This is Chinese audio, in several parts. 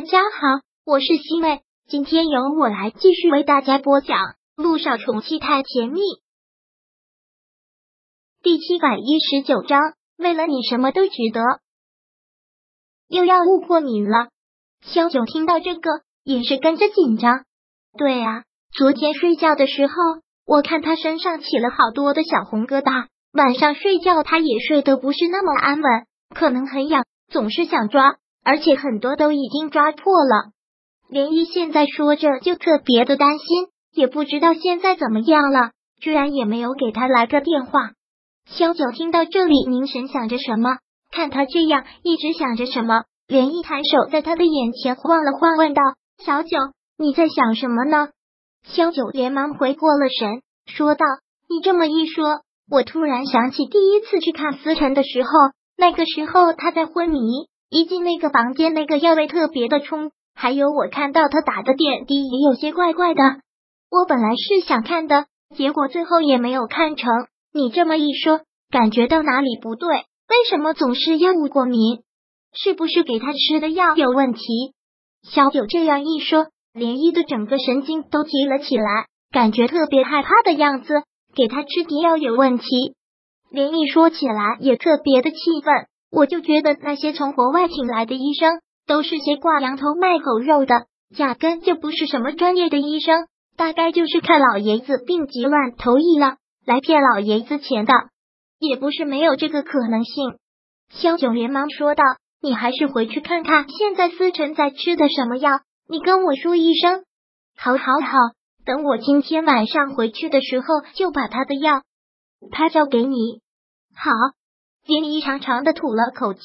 大家好，我是西妹，今天由我来继续为大家播讲《路上宠妻太甜蜜》第七百一十九章。为了你什么都值得。又要误过敏了，萧九听到这个也是跟着紧张。对啊，昨天睡觉的时候，我看他身上起了好多的小红疙瘩，晚上睡觉他也睡得不是那么安稳，可能很痒，总是想抓。而且很多都已经抓破了，连依现在说着就特别的担心，也不知道现在怎么样了，居然也没有给他来个电话。萧九听到这里，凝神想着什么，看他这样一直想着什么，连依抬手在他的眼前晃了晃，问道：“小九，你在想什么呢？”萧九连忙回过了神，说道：“你这么一说，我突然想起第一次去看思辰的时候，那个时候他在昏迷。”一进那个房间，那个药味特别的冲，还有我看到他打的点滴也有些怪怪的。我本来是想看的，结果最后也没有看成。你这么一说，感觉到哪里不对？为什么总是药物过敏？是不是给他吃的药有问题？小九这样一说，连依的整个神经都提了起来，感觉特别害怕的样子。给他吃的药有问题，连依说起来也特别的气愤。我就觉得那些从国外请来的医生都是些挂羊头卖狗肉的，压根就不是什么专业的医生，大概就是看老爷子病急乱投医了，来骗老爷子钱的，也不是没有这个可能性。萧九连忙说道：“你还是回去看看现在思辰在吃的什么药，你跟我说一声。”“好，好，好，等我今天晚上回去的时候就把他的药他交给你。”“好。”连依长长的吐了口气，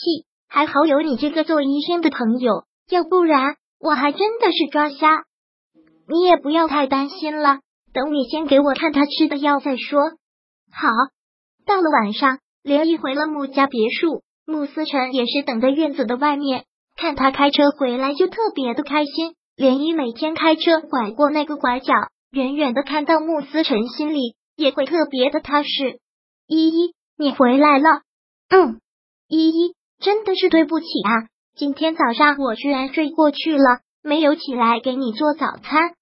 还好有你这个做医生的朋友，要不然我还真的是抓瞎。你也不要太担心了，等你先给我看他吃的药再说。好，到了晚上，连依回了穆家别墅，穆思辰也是等在院子的外面，看他开车回来就特别的开心。连依每天开车拐过那个拐角，远远的看到穆思辰，心里也会特别的踏实。依依，你回来了。嗯，依依，真的是对不起啊！今天早上我居然睡过去了，没有起来给你做早餐。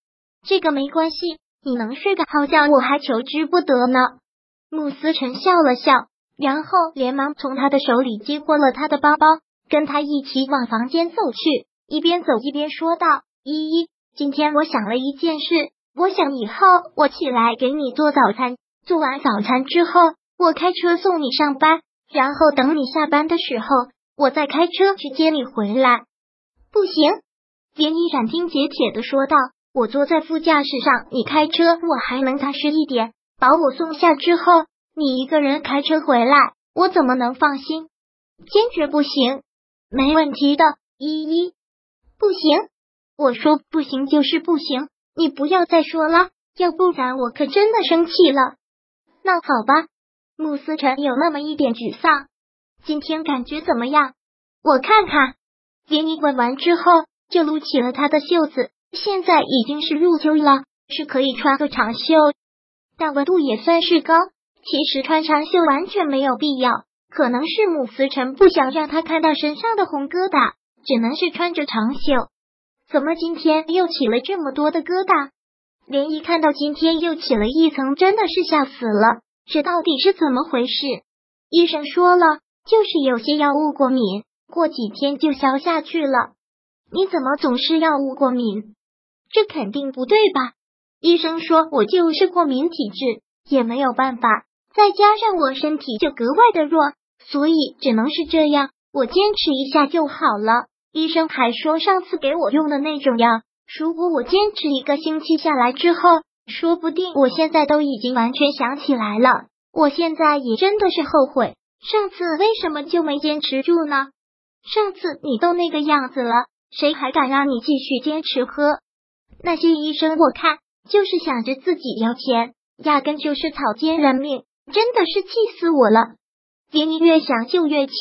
这个没关系，你能睡个好觉，我还求之不得呢。慕思辰笑了笑，然后连忙从他的手里接过了他的包包，跟他一起往房间走去，一边走一边说道：“依依，今天我想了一件事，我想以后我起来给你做早餐，做完早餐之后，我开车送你上班。”然后等你下班的时候，我再开车去接你回来。不行，连依斩钉截铁的说道：“我坐在副驾驶上，你开车，我还能踏实一点。把我送下之后，你一个人开车回来，我怎么能放心？坚决不行！没问题的，依依。不行，我说不行就是不行，你不要再说了，要不然我可真的生气了。那好吧。”穆思辰有那么一点沮丧，今天感觉怎么样？我看看。连你问完之后，就撸起了他的袖子。现在已经是入秋了，是可以穿个长袖，但温度也算是高。其实穿长袖完全没有必要，可能是穆思辰不想让他看到身上的红疙瘩，只能是穿着长袖。怎么今天又起了这么多的疙瘩？连一看到今天又起了一层，真的是吓死了。这到底是怎么回事？医生说了，就是有些药物过敏，过几天就消下去了。你怎么总是药物过敏？这肯定不对吧？医生说我就是过敏体质，也没有办法。再加上我身体就格外的弱，所以只能是这样。我坚持一下就好了。医生还说，上次给我用的那种药，如果我坚持一个星期下来之后。说不定我现在都已经完全想起来了，我现在也真的是后悔，上次为什么就没坚持住呢？上次你都那个样子了，谁还敢让你继续坚持喝？那些医生我看就是想着自己要钱，压根就是草菅人命，真的是气死我了！林毅越想就越气，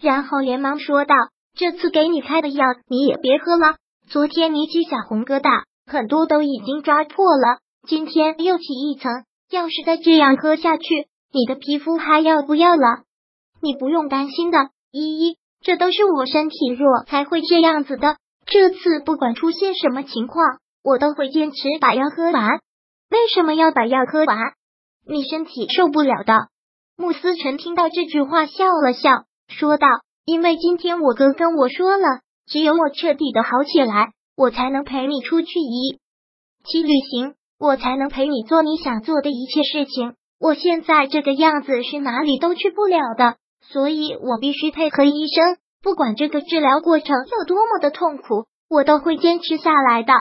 然后连忙说道：“这次给你开的药你也别喝了，昨天你起小红疙瘩，很多都已经抓破了。”今天又起一层，要是再这样喝下去，你的皮肤还要不要了？你不用担心的，依依，这都是我身体弱才会这样子的。这次不管出现什么情况，我都会坚持把药喝完。为什么要把药喝完？你身体受不了的。穆思辰听到这句话笑了笑，说道：“因为今天我哥跟我说了，只有我彻底的好起来，我才能陪你出去一起旅行，我才能陪你做你想做的一切事情。我现在这个样子是哪里都去不了的，所以我必须配合医生。”不管这个治疗过程有多么的痛苦，我都会坚持下来的。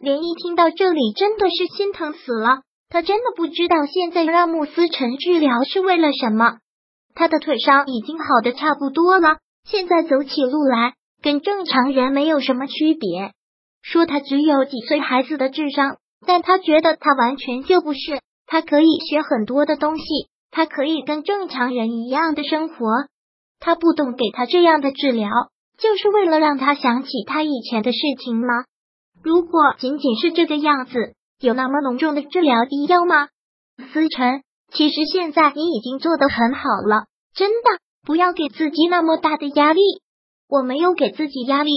连一听到这里，真的是心疼死了。他真的不知道现在让穆思辰治疗是为了什么。他的腿伤已经好的差不多了，现在走起路来跟正常人没有什么区别。说他只有几岁孩子的智商，但他觉得他完全就不是。他可以学很多的东西，他可以跟正常人一样的生活。他不懂给他这样的治疗，就是为了让他想起他以前的事情吗？如果仅仅是这个样子，有那么浓重的治疗必要吗？思辰，其实现在你已经做得很好了，真的，不要给自己那么大的压力。我没有给自己压力。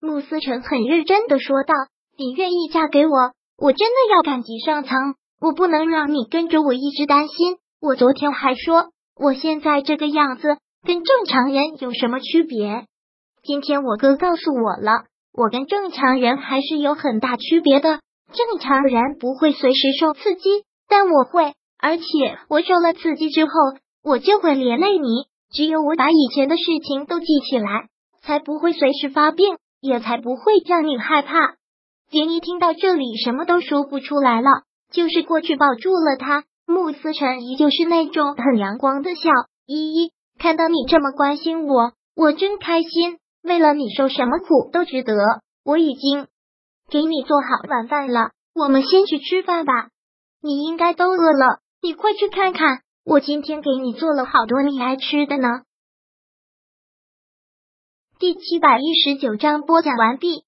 穆思辰很认真的说道：“你愿意嫁给我，我真的要赶集上层。我不能让你跟着我一直担心。我昨天还说，我现在这个样子。”跟正常人有什么区别？今天我哥告诉我了，我跟正常人还是有很大区别的。正常人不会随时受刺激，但我会，而且我受了刺激之后，我就会连累你。只有我把以前的事情都记起来，才不会随时发病，也才不会让你害怕。杰尼听到这里，什么都说不出来了，就是过去抱住了他。穆思辰依旧是那种很阳光的笑，依依。看到你这么关心我，我真开心。为了你受什么苦都值得。我已经给你做好晚饭了，我们先去吃饭吧。你应该都饿了，你快去看看，我今天给你做了好多你爱吃的呢。第七百一十九章播讲完毕。